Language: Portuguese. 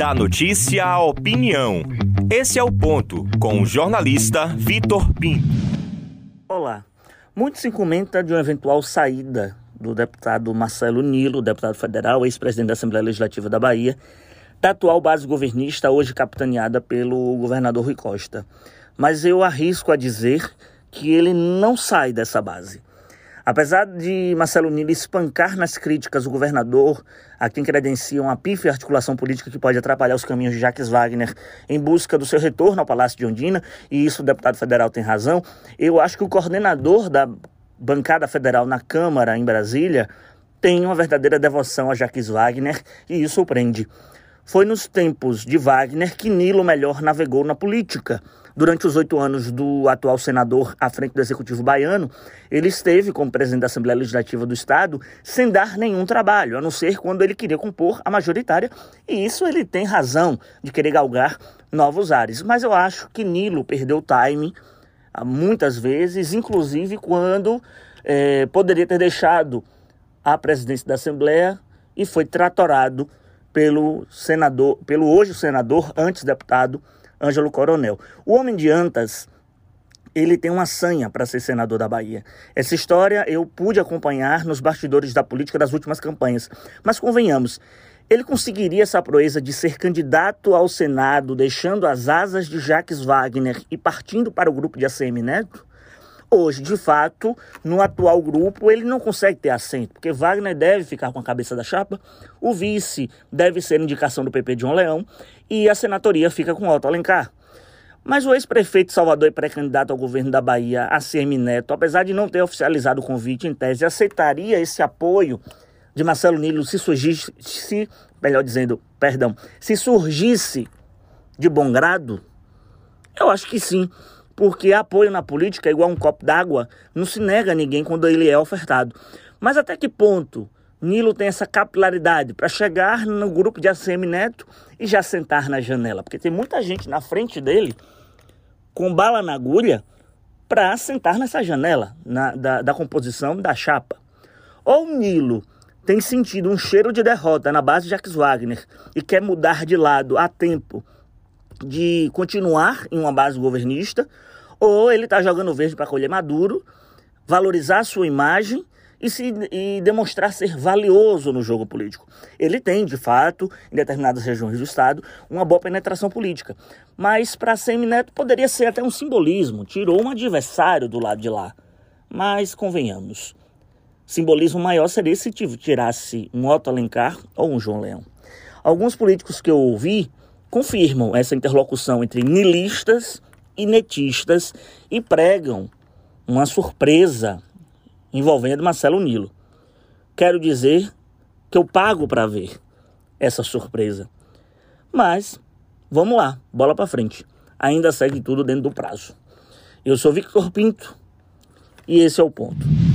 Da notícia à opinião. Esse é o ponto com o jornalista Vitor Pinto. Olá. Muito se comenta de uma eventual saída do deputado Marcelo Nilo, deputado federal, ex-presidente da Assembleia Legislativa da Bahia, da atual base governista, hoje capitaneada pelo governador Rui Costa. Mas eu arrisco a dizer que ele não sai dessa base. Apesar de Marcelo Nilo espancar nas críticas o governador, a quem credenciam a pífia articulação política que pode atrapalhar os caminhos de Jacques Wagner em busca do seu retorno ao Palácio de Ondina, e isso o deputado federal tem razão, eu acho que o coordenador da bancada federal na Câmara, em Brasília, tem uma verdadeira devoção a Jacques Wagner, e isso o prende. Foi nos tempos de Wagner que Nilo melhor navegou na política. Durante os oito anos do atual senador à frente do Executivo baiano, ele esteve como presidente da Assembleia Legislativa do Estado sem dar nenhum trabalho, a não ser quando ele queria compor a majoritária, e isso ele tem razão de querer galgar novos ares. Mas eu acho que Nilo perdeu o time ah, muitas vezes, inclusive quando é, poderia ter deixado a presidência da Assembleia e foi tratorado pelo senador, pelo hoje senador, antes deputado Ângelo Coronel. O homem de Antas, ele tem uma sanha para ser senador da Bahia. Essa história eu pude acompanhar nos bastidores da política das últimas campanhas. Mas convenhamos, ele conseguiria essa proeza de ser candidato ao Senado, deixando as asas de Jacques Wagner e partindo para o grupo de ACM Neto? Hoje, de fato, no atual grupo, ele não consegue ter assento, porque Wagner deve ficar com a cabeça da chapa, o vice deve ser indicação do PP João Leão e a senatoria fica com Otto Alencar. Mas o ex-prefeito Salvador e pré-candidato ao governo da Bahia, ACM Neto, apesar de não ter oficializado o convite em tese, aceitaria esse apoio de Marcelo Nilo se surgisse, se, melhor dizendo, perdão, se surgisse de bom grado? Eu acho que sim porque apoio na política é igual um copo d'água, não se nega a ninguém quando ele é ofertado. Mas até que ponto Nilo tem essa capilaridade para chegar no grupo de ACM Neto e já sentar na janela? Porque tem muita gente na frente dele com bala na agulha para sentar nessa janela na, da, da composição da chapa. Ou Nilo tem sentido um cheiro de derrota na base de Jacques Wagner e quer mudar de lado a tempo de continuar em uma base governista, ou ele está jogando verde para colher maduro, valorizar sua imagem e, se, e demonstrar ser valioso no jogo político. Ele tem, de fato, em determinadas regiões do Estado, uma boa penetração política. Mas para Semineto poderia ser até um simbolismo, tirou um adversário do lado de lá. Mas convenhamos, simbolismo maior seria se tirasse um Otto Alencar ou um João Leão. Alguns políticos que eu ouvi confirmam essa interlocução entre nilistas e netistas e pregam uma surpresa envolvendo Marcelo Nilo. Quero dizer que eu pago para ver essa surpresa. Mas vamos lá, bola para frente. Ainda segue tudo dentro do prazo. Eu sou Victor Pinto e esse é o ponto.